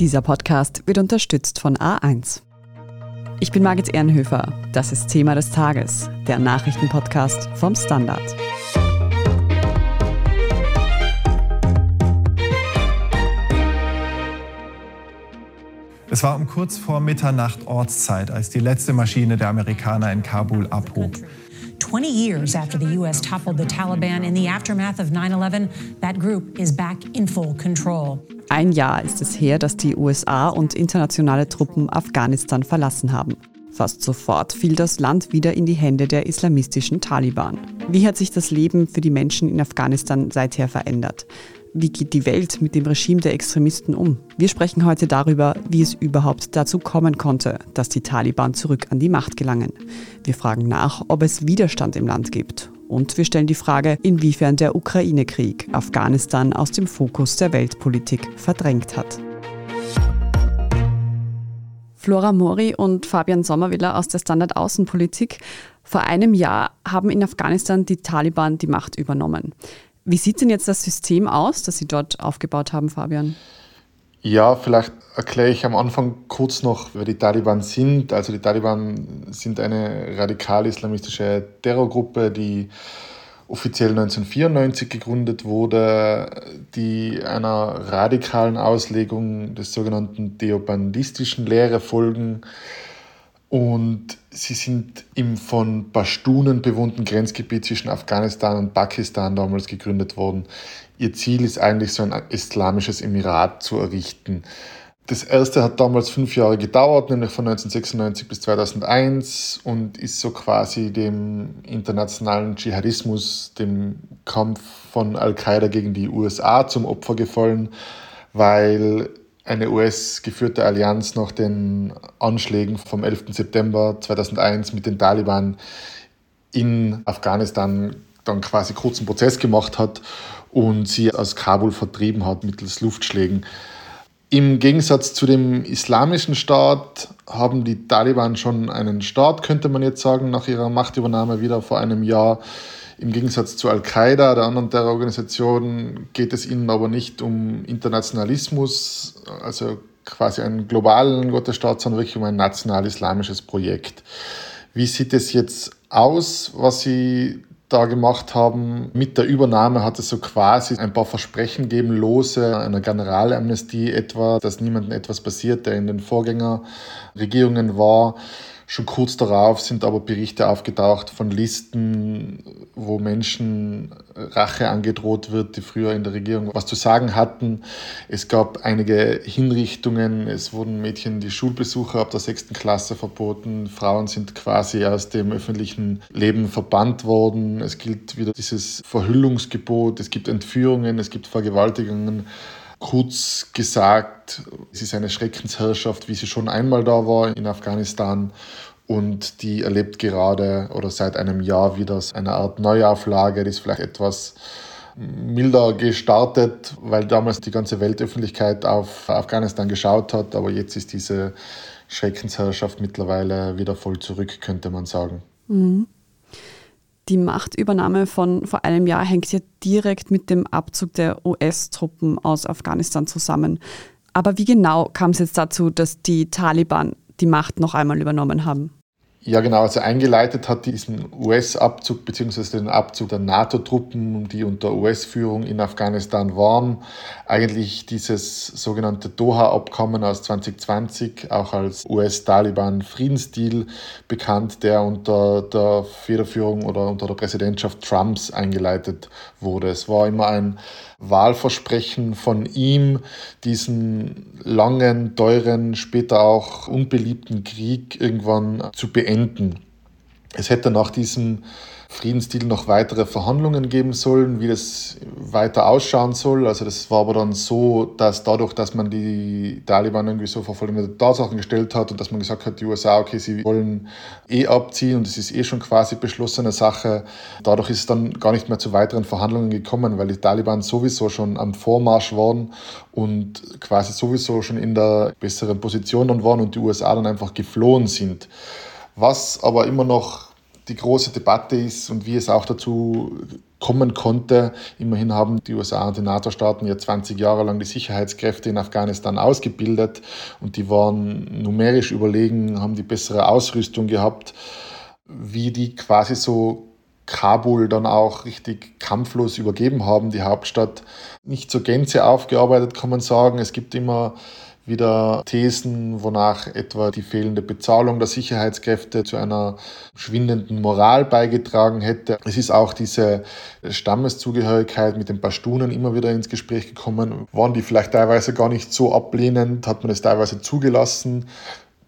Dieser Podcast wird unterstützt von A1. Ich bin Margit Ehrenhöfer. Das ist Thema des Tages, der Nachrichtenpodcast vom Standard. Es war um kurz vor Mitternacht Ortszeit, als die letzte Maschine der Amerikaner in Kabul abhob. 20 years after the U.S. toppled the Taliban in the aftermath of 9 11, that group is back in full control. Ein Jahr ist es her, dass die USA und internationale Truppen Afghanistan verlassen haben. Fast sofort fiel das Land wieder in die Hände der islamistischen Taliban. Wie hat sich das Leben für die Menschen in Afghanistan seither verändert? Wie geht die Welt mit dem Regime der Extremisten um? Wir sprechen heute darüber, wie es überhaupt dazu kommen konnte, dass die Taliban zurück an die Macht gelangen. Wir fragen nach, ob es Widerstand im Land gibt und wir stellen die Frage, inwiefern der Ukraine-Krieg Afghanistan aus dem Fokus der Weltpolitik verdrängt hat. Flora Mori und Fabian Sommerwiller aus der Standard Außenpolitik. Vor einem Jahr haben in Afghanistan die Taliban die Macht übernommen. Wie sieht denn jetzt das System aus, das Sie dort aufgebaut haben, Fabian? Ja, vielleicht erkläre ich am Anfang kurz noch, wer die Taliban sind. Also die Taliban sind eine radikal-islamistische Terrorgruppe, die offiziell 1994 gegründet wurde, die einer radikalen Auslegung des sogenannten deobandistischen Lehre folgen. Und sie sind im von Pashtunen bewohnten Grenzgebiet zwischen Afghanistan und Pakistan damals gegründet worden. Ihr Ziel ist eigentlich so ein islamisches Emirat zu errichten. Das erste hat damals fünf Jahre gedauert, nämlich von 1996 bis 2001 und ist so quasi dem internationalen Dschihadismus, dem Kampf von Al-Qaida gegen die USA zum Opfer gefallen, weil eine US-geführte Allianz nach den Anschlägen vom 11. September 2001 mit den Taliban in Afghanistan dann quasi kurzen Prozess gemacht hat und sie aus Kabul vertrieben hat mittels Luftschlägen. Im Gegensatz zu dem islamischen Staat haben die Taliban schon einen Staat, könnte man jetzt sagen, nach ihrer Machtübernahme wieder vor einem Jahr. Im Gegensatz zu Al-Qaida, der anderen Terrororganisation, geht es ihnen aber nicht um Internationalismus, also quasi einen globalen Gottesstaat, sondern wirklich um ein national-islamisches Projekt. Wie sieht es jetzt aus, was sie da gemacht haben. Mit der Übernahme hat es so quasi ein paar Versprechen gegeben, lose einer Generalamnestie etwa, dass niemandem etwas passiert, der in den Vorgängerregierungen war. Schon kurz darauf sind aber Berichte aufgetaucht von Listen, wo Menschen Rache angedroht wird, die früher in der Regierung was zu sagen hatten. Es gab einige Hinrichtungen, es wurden Mädchen die Schulbesuche ab der sechsten Klasse verboten, Frauen sind quasi aus dem öffentlichen Leben verbannt worden. Es gilt wieder dieses Verhüllungsgebot, es gibt Entführungen, es gibt Vergewaltigungen. Kurz gesagt, es ist eine Schreckensherrschaft, wie sie schon einmal da war in Afghanistan. Und die erlebt gerade oder seit einem Jahr wieder eine Art Neuauflage, die ist vielleicht etwas milder gestartet, weil damals die ganze Weltöffentlichkeit auf Afghanistan geschaut hat. Aber jetzt ist diese Schreckensherrschaft mittlerweile wieder voll zurück, könnte man sagen. Mhm die Machtübernahme von vor einem Jahr hängt ja direkt mit dem Abzug der US-Truppen aus Afghanistan zusammen. Aber wie genau kam es jetzt dazu, dass die Taliban die Macht noch einmal übernommen haben? Ja, genau. Also eingeleitet hat diesen US-Abzug bzw. den Abzug der NATO-Truppen, die unter US-Führung in Afghanistan waren, eigentlich dieses sogenannte Doha-Abkommen aus 2020, auch als US-Taliban-Friedensdeal bekannt, der unter der Federführung oder unter der Präsidentschaft Trumps eingeleitet wurde. Es war immer ein Wahlversprechen von ihm, diesen langen, teuren, später auch unbeliebten Krieg irgendwann zu beenden. Es hätte nach diesem Friedensdeal noch weitere Verhandlungen geben sollen, wie das weiter ausschauen soll. Also das war aber dann so, dass dadurch, dass man die Taliban irgendwie so vor folgende Tatsachen gestellt hat und dass man gesagt hat, die USA, okay, sie wollen eh abziehen und es ist eh schon quasi beschlossene Sache, dadurch ist es dann gar nicht mehr zu weiteren Verhandlungen gekommen, weil die Taliban sowieso schon am Vormarsch waren und quasi sowieso schon in der besseren Position dann waren und die USA dann einfach geflohen sind. Was aber immer noch die große Debatte ist und wie es auch dazu kommen konnte. Immerhin haben die USA und die NATO-Staaten ja 20 Jahre lang die Sicherheitskräfte in Afghanistan ausgebildet und die waren numerisch überlegen, haben die bessere Ausrüstung gehabt, wie die quasi so Kabul dann auch richtig kampflos übergeben haben, die Hauptstadt. Nicht zur Gänze aufgearbeitet, kann man sagen. Es gibt immer wieder Thesen, wonach etwa die fehlende Bezahlung der Sicherheitskräfte zu einer schwindenden Moral beigetragen hätte. Es ist auch diese Stammeszugehörigkeit mit den Pashtunen immer wieder ins Gespräch gekommen. Waren die vielleicht teilweise gar nicht so ablehnend? Hat man es teilweise zugelassen?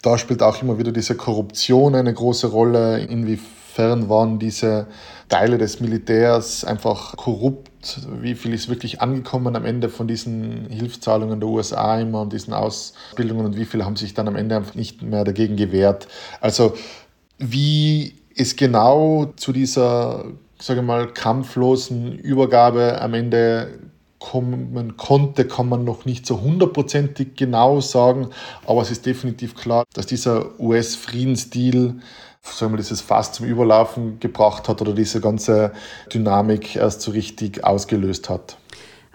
Da spielt auch immer wieder diese Korruption eine große Rolle, inwiefern waren diese Teile des Militärs einfach korrupt, wie viel ist wirklich angekommen am Ende von diesen Hilfszahlungen der USA immer und diesen Ausbildungen und wie viele haben sich dann am Ende einfach nicht mehr dagegen gewehrt. Also wie es genau zu dieser, sage mal, kampflosen Übergabe am Ende kommen konnte, kann man noch nicht so hundertprozentig genau sagen, aber es ist definitiv klar, dass dieser US-Friedensdeal sagen wir, dieses Fass zum Überlaufen gebracht hat oder diese ganze Dynamik erst so richtig ausgelöst hat.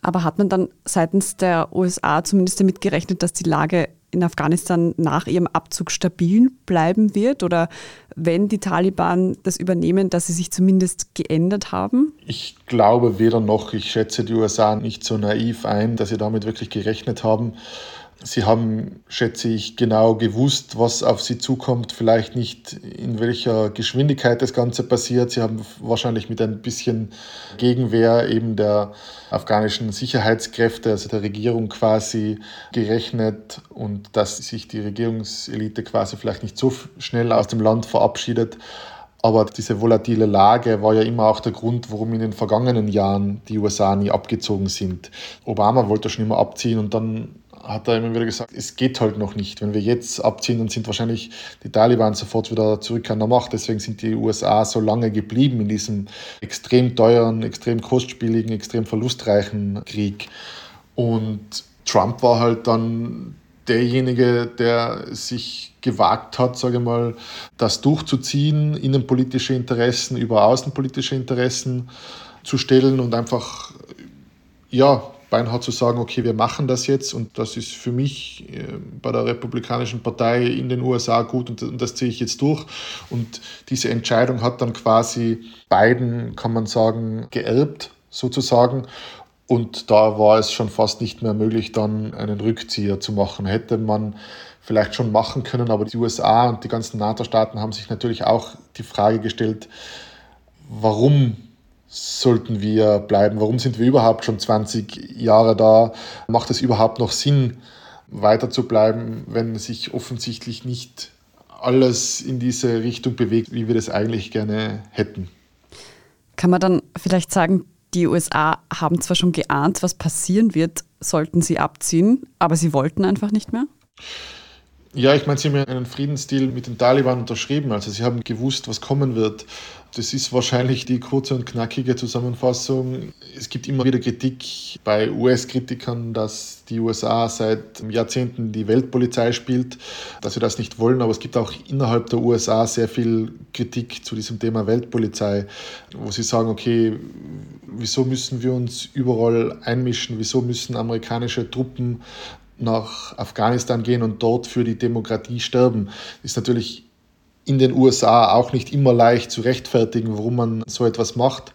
Aber hat man dann seitens der USA zumindest damit gerechnet, dass die Lage in Afghanistan nach ihrem Abzug stabil bleiben wird? Oder wenn die Taliban das übernehmen, dass sie sich zumindest geändert haben? Ich glaube weder noch. Ich schätze die USA nicht so naiv ein, dass sie damit wirklich gerechnet haben. Sie haben, schätze ich, genau gewusst, was auf Sie zukommt, vielleicht nicht in welcher Geschwindigkeit das Ganze passiert. Sie haben wahrscheinlich mit ein bisschen Gegenwehr eben der afghanischen Sicherheitskräfte, also der Regierung quasi gerechnet und dass sich die Regierungselite quasi vielleicht nicht so schnell aus dem Land verabschiedet. Aber diese volatile Lage war ja immer auch der Grund, warum in den vergangenen Jahren die USA nie abgezogen sind. Obama wollte schon immer abziehen und dann hat er immer wieder gesagt, es geht halt noch nicht. Wenn wir jetzt abziehen, dann sind wahrscheinlich die Taliban sofort wieder zurück an der Macht. Deswegen sind die USA so lange geblieben in diesem extrem teuren, extrem kostspieligen, extrem verlustreichen Krieg. Und Trump war halt dann derjenige, der sich gewagt hat, sage ich mal, das durchzuziehen, innenpolitische Interessen über außenpolitische Interessen zu stellen und einfach ja, beinhart zu sagen, okay, wir machen das jetzt und das ist für mich äh, bei der Republikanischen Partei in den USA gut und das ziehe ich jetzt durch. Und diese Entscheidung hat dann quasi Biden, kann man sagen, geerbt sozusagen. Und da war es schon fast nicht mehr möglich, dann einen Rückzieher zu machen. Hätte man vielleicht schon machen können, aber die USA und die ganzen NATO-Staaten haben sich natürlich auch die Frage gestellt, warum sollten wir bleiben? Warum sind wir überhaupt schon 20 Jahre da? Macht es überhaupt noch Sinn, weiter zu bleiben, wenn sich offensichtlich nicht alles in diese Richtung bewegt, wie wir das eigentlich gerne hätten? Kann man dann vielleicht sagen, die USA haben zwar schon geahnt, was passieren wird, sollten sie abziehen, aber sie wollten einfach nicht mehr? Ja, ich meine, sie haben ja einen Friedensdeal mit den Taliban unterschrieben. Also sie haben gewusst, was kommen wird. Das ist wahrscheinlich die kurze und knackige Zusammenfassung. Es gibt immer wieder Kritik bei US-Kritikern, dass die USA seit Jahrzehnten die Weltpolizei spielt, dass sie das nicht wollen. Aber es gibt auch innerhalb der USA sehr viel Kritik zu diesem Thema Weltpolizei, wo sie sagen, okay, wieso müssen wir uns überall einmischen? Wieso müssen amerikanische Truppen nach Afghanistan gehen und dort für die Demokratie sterben? Ist natürlich in den USA auch nicht immer leicht zu rechtfertigen, warum man so etwas macht.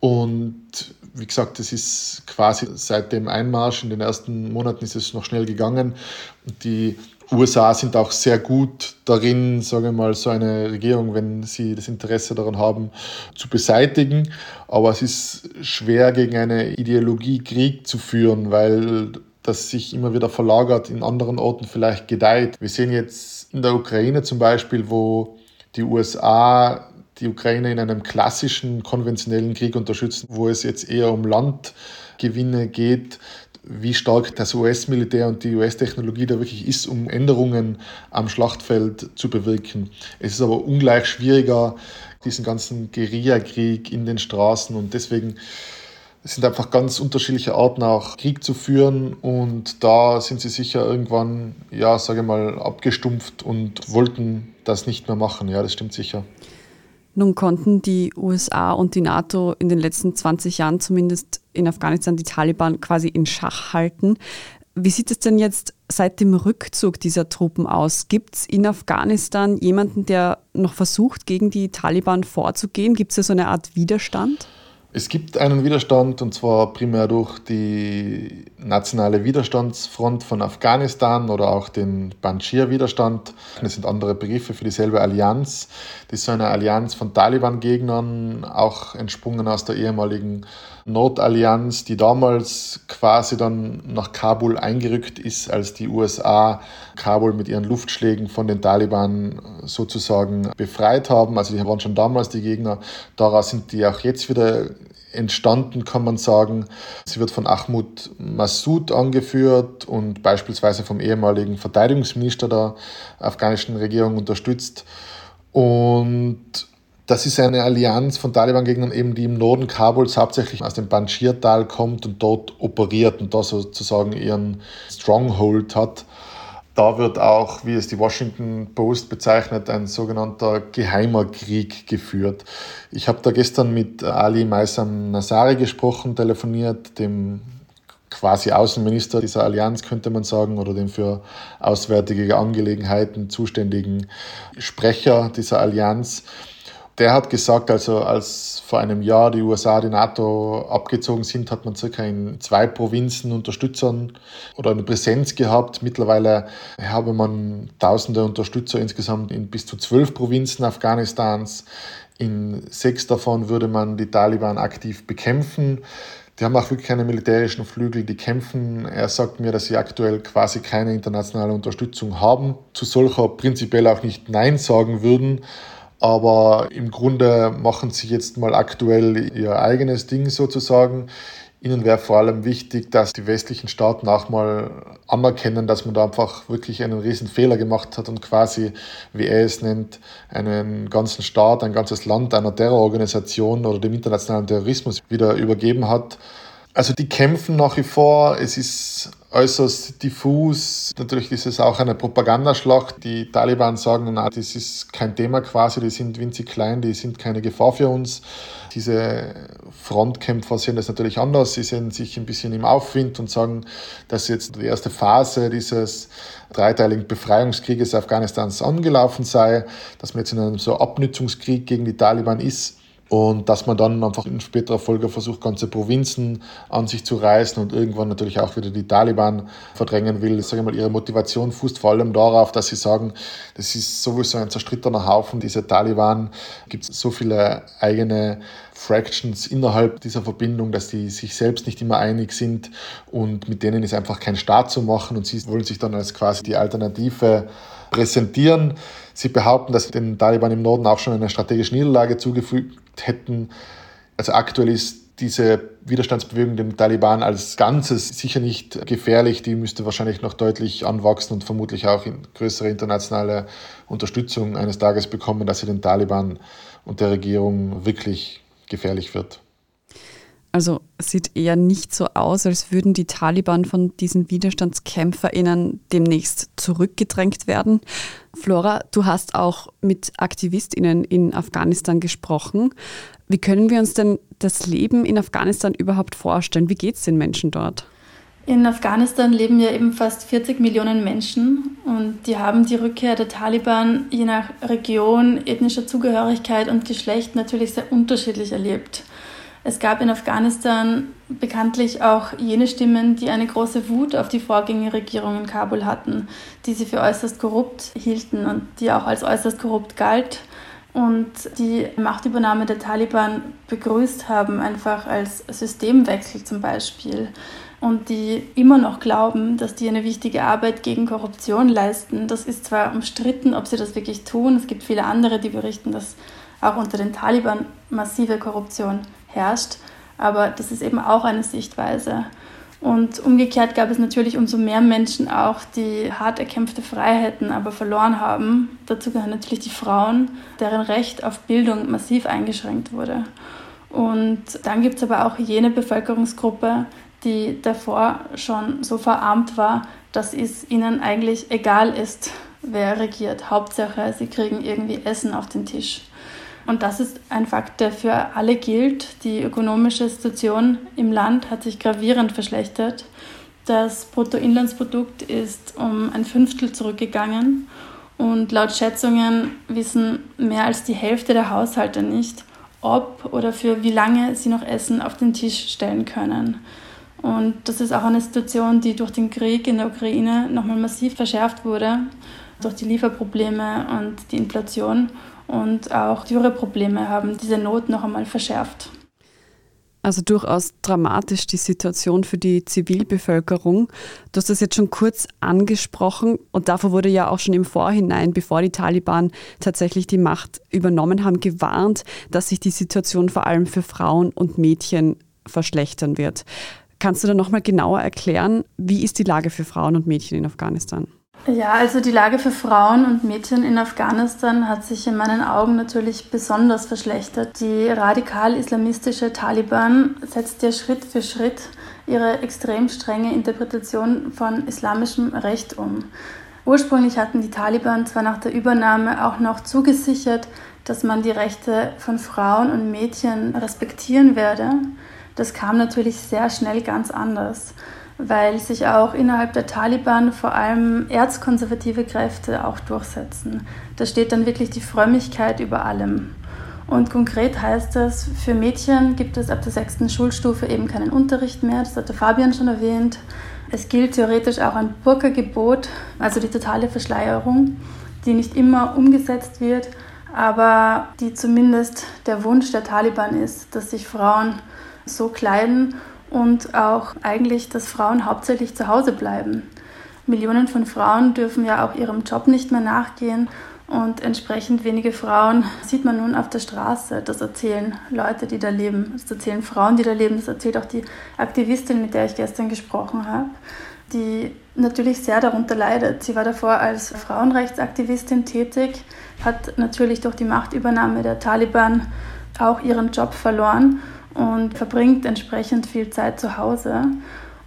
Und wie gesagt, das ist quasi seit dem Einmarsch in den ersten Monaten ist es noch schnell gegangen. Die USA sind auch sehr gut darin, sage ich mal, so eine Regierung, wenn sie das Interesse daran haben, zu beseitigen. Aber es ist schwer, gegen eine Ideologie Krieg zu führen, weil das sich immer wieder verlagert, in anderen Orten vielleicht gedeiht. Wir sehen jetzt in der Ukraine zum Beispiel, wo die USA die Ukraine in einem klassischen konventionellen Krieg unterstützen, wo es jetzt eher um Landgewinne geht, wie stark das US-Militär und die US-Technologie da wirklich ist, um Änderungen am Schlachtfeld zu bewirken. Es ist aber ungleich schwieriger, diesen ganzen Guerillakrieg in den Straßen und deswegen es sind einfach ganz unterschiedliche Arten, auch Krieg zu führen. Und da sind sie sicher irgendwann, ja, sage mal, abgestumpft und wollten das nicht mehr machen. Ja, das stimmt sicher. Nun konnten die USA und die NATO in den letzten 20 Jahren zumindest in Afghanistan die Taliban quasi in Schach halten. Wie sieht es denn jetzt seit dem Rückzug dieser Truppen aus? Gibt es in Afghanistan jemanden, der noch versucht, gegen die Taliban vorzugehen? Gibt es da so eine Art Widerstand? Es gibt einen Widerstand und zwar primär durch die nationale Widerstandsfront von Afghanistan oder auch den Banshir-Widerstand. Das sind andere Begriffe für dieselbe Allianz. Das ist so eine Allianz von Taliban-Gegnern, auch entsprungen aus der ehemaligen Nordallianz, die damals quasi dann nach Kabul eingerückt ist, als die USA Kabul mit ihren Luftschlägen von den Taliban sozusagen befreit haben. Also die waren schon damals die Gegner. Daraus sind die auch jetzt wieder entstanden, kann man sagen. Sie wird von Ahmud Massoud angeführt und beispielsweise vom ehemaligen Verteidigungsminister der afghanischen Regierung unterstützt. Und das ist eine Allianz von Taliban-Gegnern, eben die im Norden Kabuls hauptsächlich aus dem Panjshir-Tal kommt und dort operiert und da sozusagen ihren Stronghold hat. Da wird auch, wie es die Washington Post bezeichnet, ein sogenannter geheimer Krieg geführt. Ich habe da gestern mit Ali Maisam Nasari gesprochen, telefoniert, dem quasi Außenminister dieser Allianz, könnte man sagen, oder dem für auswärtige Angelegenheiten zuständigen Sprecher dieser Allianz der hat gesagt, also als vor einem Jahr die USA, die NATO abgezogen sind, hat man circa in zwei Provinzen Unterstützern oder eine Präsenz gehabt. Mittlerweile habe man tausende Unterstützer insgesamt in bis zu zwölf Provinzen Afghanistans. In sechs davon würde man die Taliban aktiv bekämpfen. Die haben auch wirklich keine militärischen Flügel, die kämpfen. Er sagt mir, dass sie aktuell quasi keine internationale Unterstützung haben, zu solcher prinzipiell auch nicht Nein sagen würden. Aber im Grunde machen sie jetzt mal aktuell ihr eigenes Ding sozusagen. Ihnen wäre vor allem wichtig, dass die westlichen Staaten auch mal anerkennen, dass man da einfach wirklich einen riesen Fehler gemacht hat und quasi, wie er es nennt, einen ganzen Staat, ein ganzes Land einer Terrororganisation oder dem internationalen Terrorismus wieder übergeben hat. Also die kämpfen nach wie vor. Es ist äußerst diffus. Natürlich ist es auch eine Propagandaschlacht. Die Taliban sagen, na, das ist kein Thema quasi, die sind winzig klein, die sind keine Gefahr für uns. Diese Frontkämpfer sehen das natürlich anders. Sie sehen sich ein bisschen im Aufwind und sagen, dass jetzt die erste Phase dieses dreiteiligen Befreiungskrieges Afghanistans angelaufen sei, dass man jetzt in einem so Abnützungskrieg gegen die Taliban ist und dass man dann einfach in späterer Folge versucht, ganze Provinzen an sich zu reißen und irgendwann natürlich auch wieder die Taliban verdrängen will. Sage mal, ihre Motivation fußt vor allem darauf, dass sie sagen, das ist sowieso ein zerstrittener Haufen, diese Taliban. Gibt so viele eigene Fractions innerhalb dieser Verbindung, dass die sich selbst nicht immer einig sind und mit denen ist einfach kein Staat zu machen und sie wollen sich dann als quasi die Alternative präsentieren. Sie behaupten, dass sie den Taliban im Norden auch schon eine strategische Niederlage zugefügt hätten. Also aktuell ist diese Widerstandsbewegung dem Taliban als Ganzes sicher nicht gefährlich. Die müsste wahrscheinlich noch deutlich anwachsen und vermutlich auch in größere internationale Unterstützung eines Tages bekommen, dass sie den Taliban und der Regierung wirklich gefährlich wird. Also sieht eher nicht so aus, als würden die Taliban von diesen WiderstandskämpferInnen demnächst zurückgedrängt werden. Flora, du hast auch mit AktivistInnen in Afghanistan gesprochen. Wie können wir uns denn das Leben in Afghanistan überhaupt vorstellen? Wie geht es den Menschen dort? In Afghanistan leben ja eben fast 40 Millionen Menschen und die haben die Rückkehr der Taliban je nach Region, ethnischer Zugehörigkeit und Geschlecht natürlich sehr unterschiedlich erlebt. Es gab in Afghanistan bekanntlich auch jene Stimmen, die eine große Wut auf die Vorgängerregierung in Kabul hatten, die sie für äußerst korrupt hielten und die auch als äußerst korrupt galt und die Machtübernahme der Taliban begrüßt haben, einfach als Systemwechsel zum Beispiel. Und die immer noch glauben, dass die eine wichtige Arbeit gegen Korruption leisten. Das ist zwar umstritten, ob sie das wirklich tun. Es gibt viele andere, die berichten, dass auch unter den Taliban massive Korruption herrscht. Aber das ist eben auch eine Sichtweise. Und umgekehrt gab es natürlich umso mehr Menschen auch, die hart erkämpfte Freiheiten aber verloren haben. Dazu gehören natürlich die Frauen, deren Recht auf Bildung massiv eingeschränkt wurde. Und dann gibt es aber auch jene Bevölkerungsgruppe, die davor schon so verarmt war, dass es ihnen eigentlich egal ist, wer regiert. Hauptsache, sie kriegen irgendwie Essen auf den Tisch. Und das ist ein Fakt, der für alle gilt. Die ökonomische Situation im Land hat sich gravierend verschlechtert. Das Bruttoinlandsprodukt ist um ein Fünftel zurückgegangen und laut Schätzungen wissen mehr als die Hälfte der Haushalte nicht, ob oder für wie lange sie noch Essen auf den Tisch stellen können. Und das ist auch eine Situation, die durch den Krieg in der Ukraine nochmal massiv verschärft wurde, durch die Lieferprobleme und die Inflation. Und auch Dürreprobleme haben diese Not noch einmal verschärft. Also durchaus dramatisch die Situation für die Zivilbevölkerung. Du hast das jetzt schon kurz angesprochen und davor wurde ja auch schon im Vorhinein, bevor die Taliban tatsächlich die Macht übernommen haben, gewarnt, dass sich die Situation vor allem für Frauen und Mädchen verschlechtern wird. Kannst du da nochmal genauer erklären, wie ist die Lage für Frauen und Mädchen in Afghanistan? Ja, also die Lage für Frauen und Mädchen in Afghanistan hat sich in meinen Augen natürlich besonders verschlechtert. Die radikal-islamistische Taliban setzt ja Schritt für Schritt ihre extrem strenge Interpretation von islamischem Recht um. Ursprünglich hatten die Taliban zwar nach der Übernahme auch noch zugesichert, dass man die Rechte von Frauen und Mädchen respektieren werde. Das kam natürlich sehr schnell ganz anders, weil sich auch innerhalb der Taliban vor allem erzkonservative Kräfte auch durchsetzen. Da steht dann wirklich die Frömmigkeit über allem. Und konkret heißt das, für Mädchen gibt es ab der sechsten Schulstufe eben keinen Unterricht mehr, das hat der Fabian schon erwähnt. Es gilt theoretisch auch ein Burka-Gebot, also die totale Verschleierung, die nicht immer umgesetzt wird, aber die zumindest der Wunsch der Taliban ist, dass sich Frauen so kleiden und auch eigentlich, dass Frauen hauptsächlich zu Hause bleiben. Millionen von Frauen dürfen ja auch ihrem Job nicht mehr nachgehen und entsprechend wenige Frauen sieht man nun auf der Straße. Das erzählen Leute, die da leben. Das erzählen Frauen, die da leben. Das erzählt auch die Aktivistin, mit der ich gestern gesprochen habe, die natürlich sehr darunter leidet. Sie war davor als Frauenrechtsaktivistin tätig, hat natürlich durch die Machtübernahme der Taliban auch ihren Job verloren und verbringt entsprechend viel Zeit zu Hause.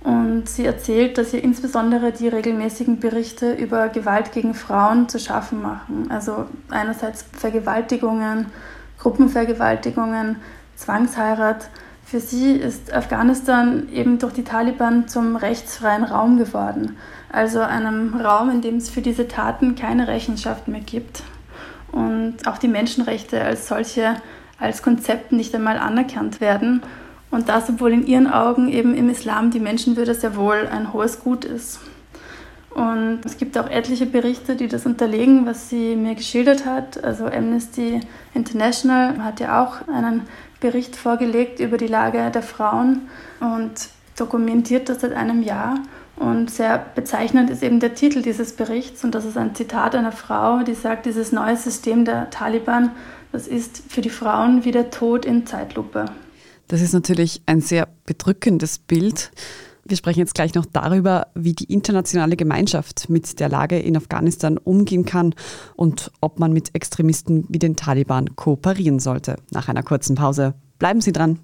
Und sie erzählt, dass ihr insbesondere die regelmäßigen Berichte über Gewalt gegen Frauen zu schaffen machen. Also einerseits Vergewaltigungen, Gruppenvergewaltigungen, Zwangsheirat. Für sie ist Afghanistan eben durch die Taliban zum rechtsfreien Raum geworden. Also einem Raum, in dem es für diese Taten keine Rechenschaft mehr gibt. Und auch die Menschenrechte als solche als Konzept nicht einmal anerkannt werden. Und das, obwohl in ihren Augen eben im Islam die Menschenwürde sehr wohl ein hohes Gut ist. Und es gibt auch etliche Berichte, die das unterlegen, was sie mir geschildert hat. Also Amnesty International hat ja auch einen Bericht vorgelegt über die Lage der Frauen und dokumentiert das seit einem Jahr. Und sehr bezeichnend ist eben der Titel dieses Berichts. Und das ist ein Zitat einer Frau, die sagt, dieses neue System der Taliban das ist für die Frauen wie der Tod in Zeitlupe. Das ist natürlich ein sehr bedrückendes Bild. Wir sprechen jetzt gleich noch darüber, wie die internationale Gemeinschaft mit der Lage in Afghanistan umgehen kann und ob man mit Extremisten wie den Taliban kooperieren sollte. Nach einer kurzen Pause. Bleiben Sie dran.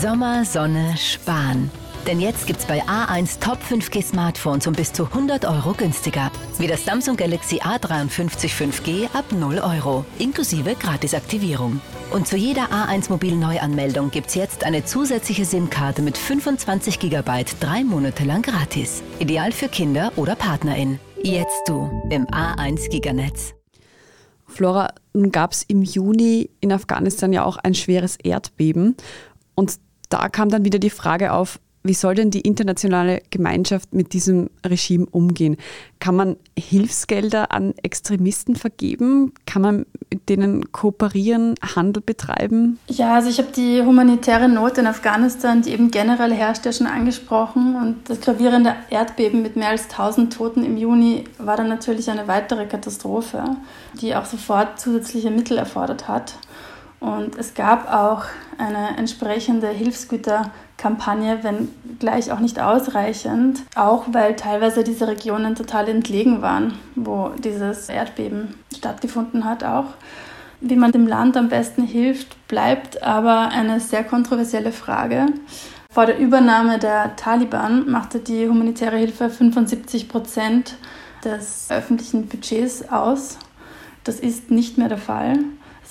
Sommer, Sonne, Spahn. Denn jetzt gibt's bei A1 Top 5G Smartphones um bis zu 100 Euro günstiger. Wie das Samsung Galaxy A53 5G ab 0 Euro, inklusive Gratisaktivierung. Und zu jeder A1 Mobil Neuanmeldung gibt's jetzt eine zusätzliche SIM-Karte mit 25 GB drei Monate lang gratis. Ideal für Kinder oder PartnerInnen. Jetzt du im A1 Giganetz. Flora, nun gab es im Juni in Afghanistan ja auch ein schweres Erdbeben. Und da kam dann wieder die Frage auf, wie soll denn die internationale Gemeinschaft mit diesem Regime umgehen? Kann man Hilfsgelder an Extremisten vergeben? Kann man mit denen kooperieren, Handel betreiben? Ja, also ich habe die humanitäre Not in Afghanistan, die eben generell herrscht, ja schon angesprochen. Und das gravierende Erdbeben mit mehr als 1000 Toten im Juni war dann natürlich eine weitere Katastrophe, die auch sofort zusätzliche Mittel erfordert hat. Und es gab auch eine entsprechende Hilfsgüterkampagne, wenn gleich auch nicht ausreichend, auch weil teilweise diese Regionen total entlegen waren, wo dieses Erdbeben stattgefunden hat auch. Wie man dem Land am besten hilft, bleibt aber eine sehr kontroversielle Frage. Vor der Übernahme der Taliban machte die humanitäre Hilfe 75 Prozent des öffentlichen Budgets aus. Das ist nicht mehr der Fall.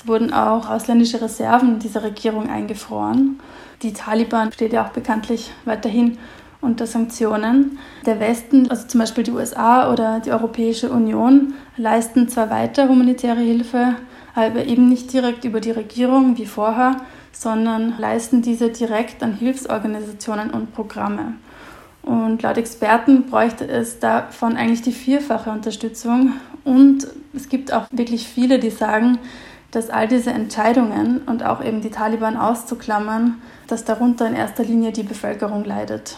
Wurden auch ausländische Reserven dieser Regierung eingefroren. Die Taliban steht ja auch bekanntlich weiterhin unter Sanktionen. Der Westen, also zum Beispiel die USA oder die Europäische Union, leisten zwar weiter humanitäre Hilfe, aber eben nicht direkt über die Regierung wie vorher, sondern leisten diese direkt an Hilfsorganisationen und Programme. Und laut Experten bräuchte es davon eigentlich die vierfache Unterstützung. Und es gibt auch wirklich viele, die sagen, dass all diese Entscheidungen und auch eben die Taliban auszuklammern, dass darunter in erster Linie die Bevölkerung leidet.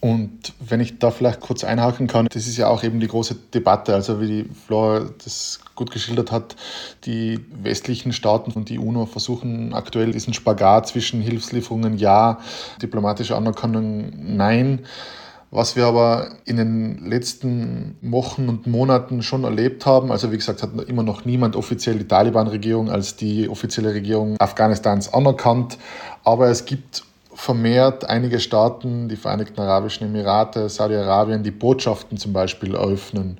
Und wenn ich da vielleicht kurz einhaken kann, das ist ja auch eben die große Debatte, also wie die Flora das gut geschildert hat, die westlichen Staaten und die UNO versuchen aktuell diesen Spagat zwischen Hilfslieferungen ja, diplomatische Anerkennung nein. Was wir aber in den letzten Wochen und Monaten schon erlebt haben, also wie gesagt, hat immer noch niemand offiziell die Taliban-Regierung als die offizielle Regierung Afghanistans anerkannt, aber es gibt vermehrt einige Staaten, die Vereinigten Arabischen Emirate, Saudi-Arabien, die Botschaften zum Beispiel eröffnen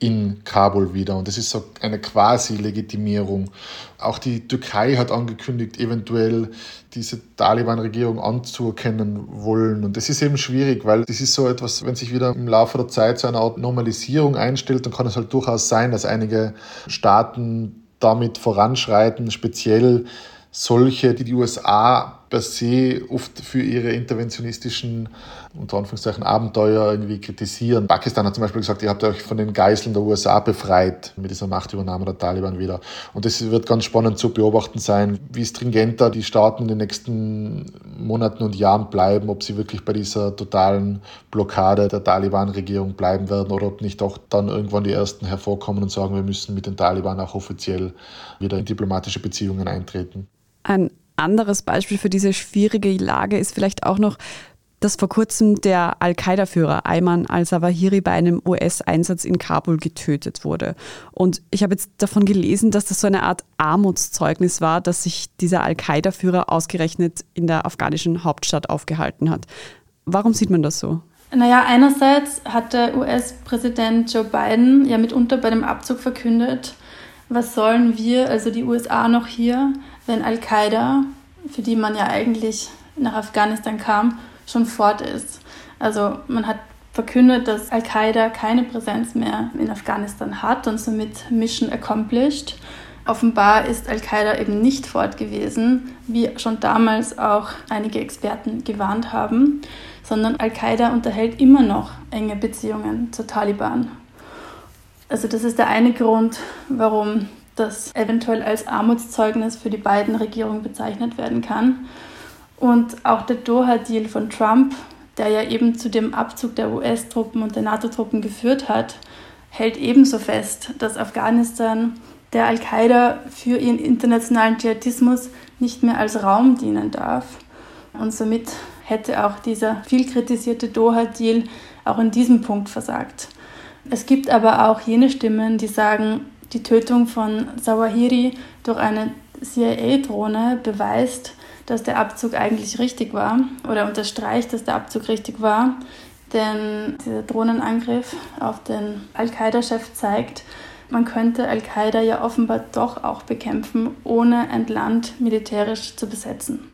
in Kabul wieder. Und das ist so eine Quasi-Legitimierung. Auch die Türkei hat angekündigt, eventuell diese Taliban-Regierung anzuerkennen wollen. Und das ist eben schwierig, weil das ist so etwas, wenn sich wieder im Laufe der Zeit so eine Art Normalisierung einstellt, dann kann es halt durchaus sein, dass einige Staaten damit voranschreiten, speziell solche, die die USA per se oft für ihre interventionistischen, unter Anführungszeichen, Abenteuer irgendwie kritisieren. Pakistan hat zum Beispiel gesagt, ihr habt euch von den Geiseln der USA befreit mit dieser Machtübernahme der Taliban wieder. Und das wird ganz spannend zu beobachten sein, wie stringenter die Staaten in den nächsten Monaten und Jahren bleiben, ob sie wirklich bei dieser totalen Blockade der Taliban-Regierung bleiben werden oder ob nicht auch dann irgendwann die Ersten hervorkommen und sagen, wir müssen mit den Taliban auch offiziell wieder in diplomatische Beziehungen eintreten. Ein anderes Beispiel für diese schwierige Lage ist vielleicht auch noch, dass vor kurzem der Al-Qaida-Führer Ayman al-Zawahiri bei einem US-Einsatz in Kabul getötet wurde. Und ich habe jetzt davon gelesen, dass das so eine Art Armutszeugnis war, dass sich dieser Al-Qaida-Führer ausgerechnet in der afghanischen Hauptstadt aufgehalten hat. Warum sieht man das so? Naja, einerseits hat der US-Präsident Joe Biden ja mitunter bei dem Abzug verkündet, was sollen wir, also die USA, noch hier, wenn Al-Qaida, für die man ja eigentlich nach Afghanistan kam, schon fort ist. Also man hat verkündet, dass Al-Qaida keine Präsenz mehr in Afghanistan hat und somit Mission accomplished. Offenbar ist Al-Qaida eben nicht fort gewesen, wie schon damals auch einige Experten gewarnt haben, sondern Al-Qaida unterhält immer noch enge Beziehungen zur Taliban. Also das ist der eine Grund, warum das eventuell als Armutszeugnis für die beiden Regierungen bezeichnet werden kann. Und auch der Doha-Deal von Trump, der ja eben zu dem Abzug der US-Truppen und der NATO-Truppen geführt hat, hält ebenso fest, dass Afghanistan der Al-Qaida für ihren internationalen Dschihadismus nicht mehr als Raum dienen darf. Und somit hätte auch dieser viel kritisierte Doha-Deal auch in diesem Punkt versagt. Es gibt aber auch jene Stimmen, die sagen, die Tötung von Zawahiri durch eine CIA-Drohne beweist, dass der Abzug eigentlich richtig war oder unterstreicht, dass der Abzug richtig war. Denn dieser Drohnenangriff auf den Al-Qaida-Chef zeigt, man könnte Al-Qaida ja offenbar doch auch bekämpfen, ohne ein Land militärisch zu besetzen.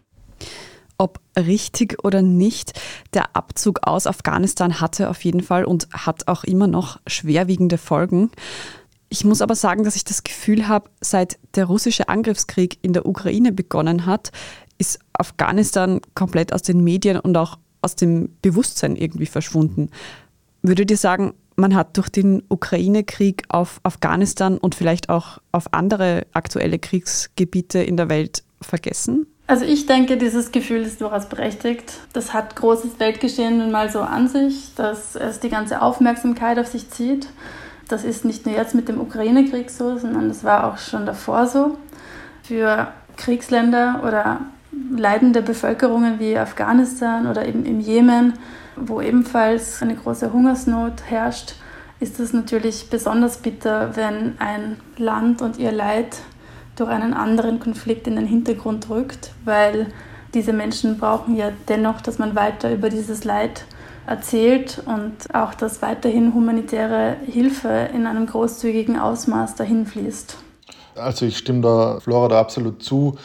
Ob richtig oder nicht, der Abzug aus Afghanistan hatte auf jeden Fall und hat auch immer noch schwerwiegende Folgen. Ich muss aber sagen, dass ich das Gefühl habe, seit der russische Angriffskrieg in der Ukraine begonnen hat, ist Afghanistan komplett aus den Medien und auch aus dem Bewusstsein irgendwie verschwunden. Würdet ihr sagen, man hat durch den Ukraine-Krieg auf Afghanistan und vielleicht auch auf andere aktuelle Kriegsgebiete in der Welt vergessen? Also ich denke, dieses Gefühl ist durchaus berechtigt. Das hat großes Weltgeschehen nun mal so an sich, dass es die ganze Aufmerksamkeit auf sich zieht. Das ist nicht nur jetzt mit dem Ukraine-Krieg so, sondern das war auch schon davor so. Für Kriegsländer oder leidende Bevölkerungen wie Afghanistan oder eben im Jemen, wo ebenfalls eine große Hungersnot herrscht, ist es natürlich besonders bitter, wenn ein Land und ihr Leid durch einen anderen Konflikt in den Hintergrund rückt, weil diese Menschen brauchen ja dennoch, dass man weiter über dieses Leid erzählt und auch, dass weiterhin humanitäre Hilfe in einem großzügigen Ausmaß dahin fließt. Also ich stimme da Flora da absolut zu.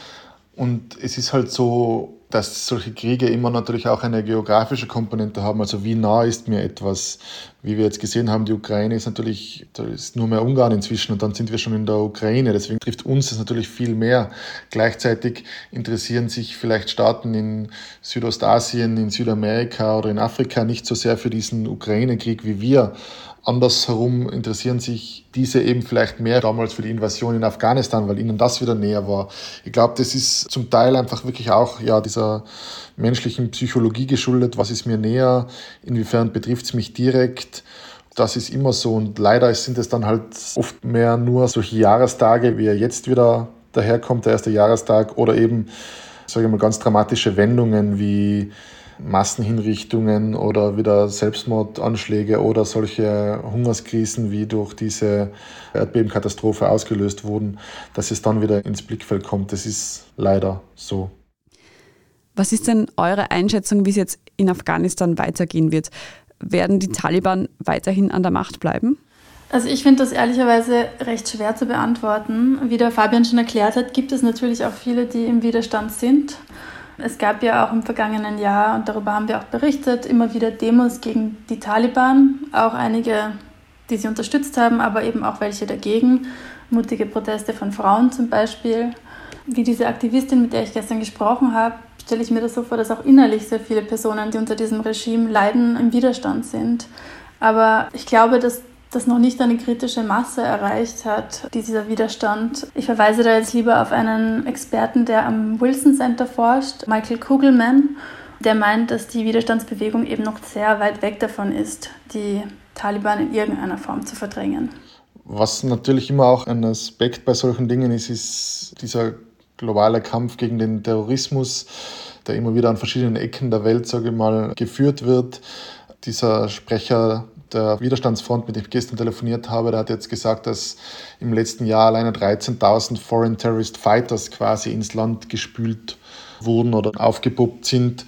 Und es ist halt so, dass solche Kriege immer natürlich auch eine geografische Komponente haben. Also wie nah ist mir etwas? Wie wir jetzt gesehen haben, die Ukraine ist natürlich, da ist nur mehr Ungarn inzwischen und dann sind wir schon in der Ukraine. Deswegen trifft uns das natürlich viel mehr. Gleichzeitig interessieren sich vielleicht Staaten in Südostasien, in Südamerika oder in Afrika nicht so sehr für diesen Ukraine-Krieg wie wir. Andersherum interessieren sich diese eben vielleicht mehr damals für die Invasion in Afghanistan, weil ihnen das wieder näher war. Ich glaube, das ist zum Teil einfach wirklich auch ja, dieser menschlichen Psychologie geschuldet. Was ist mir näher? Inwiefern betrifft es mich direkt? Das ist immer so. Und leider sind es dann halt oft mehr nur solche Jahrestage, wie er jetzt wieder daherkommt, der erste Jahrestag, oder eben, sage ich mal, ganz dramatische Wendungen wie Massenhinrichtungen oder wieder Selbstmordanschläge oder solche Hungerskrisen wie durch diese Erdbebenkatastrophe ausgelöst wurden, dass es dann wieder ins Blickfeld kommt. Das ist leider so. Was ist denn eure Einschätzung, wie es jetzt in Afghanistan weitergehen wird? Werden die Taliban weiterhin an der Macht bleiben? Also ich finde das ehrlicherweise recht schwer zu beantworten. Wie der Fabian schon erklärt hat, gibt es natürlich auch viele, die im Widerstand sind. Es gab ja auch im vergangenen Jahr, und darüber haben wir auch berichtet, immer wieder Demos gegen die Taliban. Auch einige, die sie unterstützt haben, aber eben auch welche dagegen. Mutige Proteste von Frauen zum Beispiel. Wie diese Aktivistin, mit der ich gestern gesprochen habe, stelle ich mir das so vor, dass auch innerlich sehr viele Personen, die unter diesem Regime leiden, im Widerstand sind. Aber ich glaube, dass das noch nicht eine kritische Masse erreicht hat, dieser Widerstand. Ich verweise da jetzt lieber auf einen Experten, der am Wilson Center forscht, Michael Kugelman, der meint, dass die Widerstandsbewegung eben noch sehr weit weg davon ist, die Taliban in irgendeiner Form zu verdrängen. Was natürlich immer auch ein Aspekt bei solchen Dingen ist, ist dieser globale Kampf gegen den Terrorismus, der immer wieder an verschiedenen Ecken der Welt, sage ich mal, geführt wird. Dieser Sprecher der Widerstandsfront, mit dem ich gestern telefoniert habe, der hat jetzt gesagt, dass im letzten Jahr alleine 13.000 Foreign Terrorist Fighters quasi ins Land gespült wurden oder aufgepuppt sind.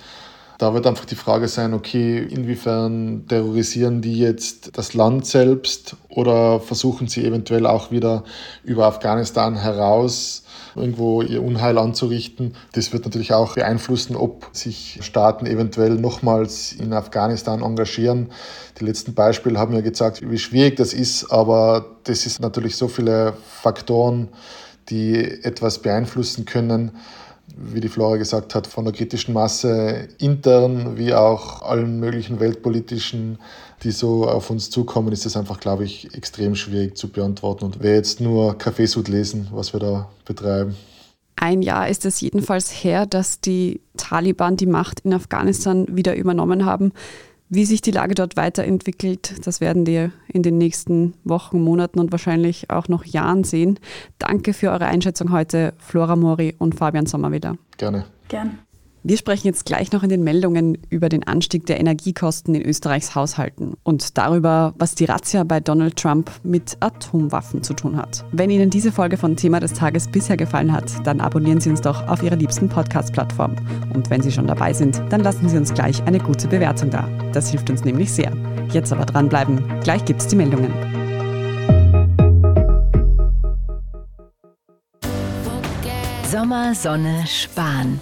Da wird einfach die Frage sein, okay, inwiefern terrorisieren die jetzt das Land selbst oder versuchen sie eventuell auch wieder über Afghanistan heraus irgendwo ihr Unheil anzurichten. Das wird natürlich auch beeinflussen, ob sich Staaten eventuell nochmals in Afghanistan engagieren. Die letzten Beispiele haben ja gezeigt, wie schwierig das ist, aber das ist natürlich so viele Faktoren, die etwas beeinflussen können wie die Flora gesagt hat, von der kritischen Masse intern wie auch allen möglichen weltpolitischen, die so auf uns zukommen, ist es einfach, glaube ich, extrem schwierig zu beantworten. Und wer jetzt nur Kaffeesud lesen, was wir da betreiben. Ein Jahr ist es jedenfalls her, dass die Taliban die Macht in Afghanistan wieder übernommen haben. Wie sich die Lage dort weiterentwickelt, das werden wir in den nächsten Wochen, Monaten und wahrscheinlich auch noch Jahren sehen. Danke für eure Einschätzung heute, Flora Mori und Fabian Sommer wieder. Gerne. Wir sprechen jetzt gleich noch in den Meldungen über den Anstieg der Energiekosten in Österreichs Haushalten und darüber, was die Razzia bei Donald Trump mit Atomwaffen zu tun hat. Wenn Ihnen diese Folge von Thema des Tages bisher gefallen hat, dann abonnieren Sie uns doch auf Ihrer liebsten Podcast-Plattform. Und wenn Sie schon dabei sind, dann lassen Sie uns gleich eine gute Bewertung da. Das hilft uns nämlich sehr. Jetzt aber dranbleiben. Gleich gibt's die Meldungen. Sommer, Sonne, Spahn.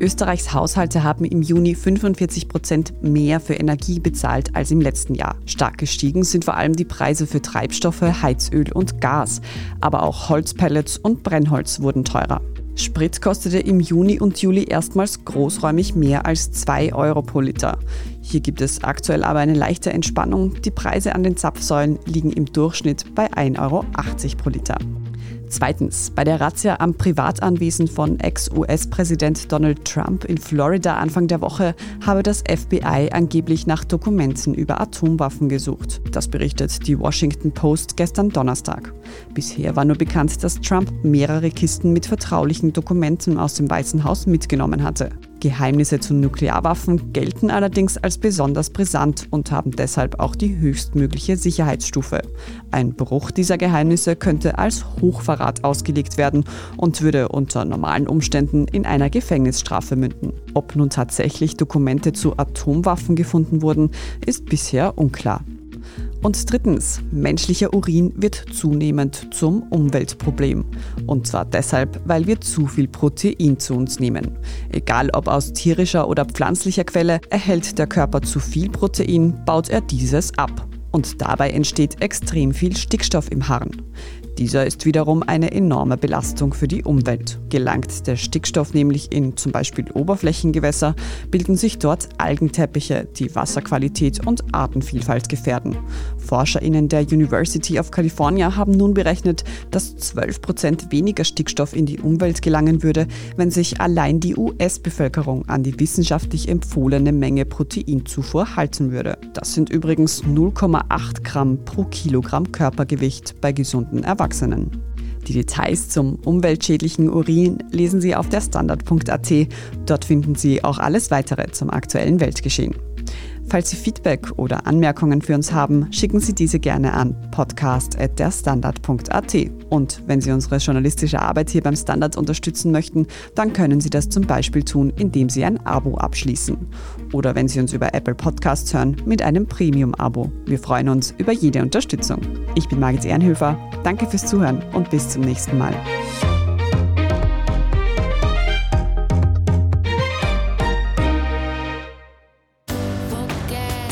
Österreichs Haushalte haben im Juni 45 Prozent mehr für Energie bezahlt als im letzten Jahr. Stark gestiegen sind vor allem die Preise für Treibstoffe, Heizöl und Gas. Aber auch Holzpellets und Brennholz wurden teurer. Sprit kostete im Juni und Juli erstmals großräumig mehr als 2 Euro pro Liter. Hier gibt es aktuell aber eine leichte Entspannung. Die Preise an den Zapfsäulen liegen im Durchschnitt bei 1,80 Euro pro Liter. Zweitens, bei der Razzia am Privatanwesen von Ex-US-Präsident Donald Trump in Florida Anfang der Woche habe das FBI angeblich nach Dokumenten über Atomwaffen gesucht. Das berichtet die Washington Post gestern Donnerstag. Bisher war nur bekannt, dass Trump mehrere Kisten mit vertraulichen Dokumenten aus dem Weißen Haus mitgenommen hatte. Geheimnisse zu Nuklearwaffen gelten allerdings als besonders brisant und haben deshalb auch die höchstmögliche Sicherheitsstufe. Ein Bruch dieser Geheimnisse könnte als Hochverrat ausgelegt werden und würde unter normalen Umständen in einer Gefängnisstrafe münden. Ob nun tatsächlich Dokumente zu Atomwaffen gefunden wurden, ist bisher unklar. Und drittens, menschlicher Urin wird zunehmend zum Umweltproblem. Und zwar deshalb, weil wir zu viel Protein zu uns nehmen. Egal ob aus tierischer oder pflanzlicher Quelle, erhält der Körper zu viel Protein, baut er dieses ab. Und dabei entsteht extrem viel Stickstoff im Harn. Dieser ist wiederum eine enorme Belastung für die Umwelt. Gelangt der Stickstoff nämlich in zum Beispiel Oberflächengewässer, bilden sich dort Algenteppiche, die Wasserqualität und Artenvielfalt gefährden. ForscherInnen der University of California haben nun berechnet, dass 12 Prozent weniger Stickstoff in die Umwelt gelangen würde, wenn sich allein die US-Bevölkerung an die wissenschaftlich empfohlene Menge Proteinzufuhr halten würde. Das sind übrigens 0,8 Gramm pro Kilogramm Körpergewicht bei gesunden Erwachsenen. Erwachsenen. Die Details zum umweltschädlichen Urin lesen Sie auf der Standard.at. Dort finden Sie auch alles weitere zum aktuellen Weltgeschehen. Falls Sie Feedback oder Anmerkungen für uns haben, schicken Sie diese gerne an podcast.derstandard.at. Und wenn Sie unsere journalistische Arbeit hier beim Standard unterstützen möchten, dann können Sie das zum Beispiel tun, indem Sie ein Abo abschließen. Oder wenn Sie uns über Apple Podcasts hören, mit einem Premium-Abo. Wir freuen uns über jede Unterstützung. Ich bin Margit Ehrenhöfer. Danke fürs Zuhören und bis zum nächsten Mal.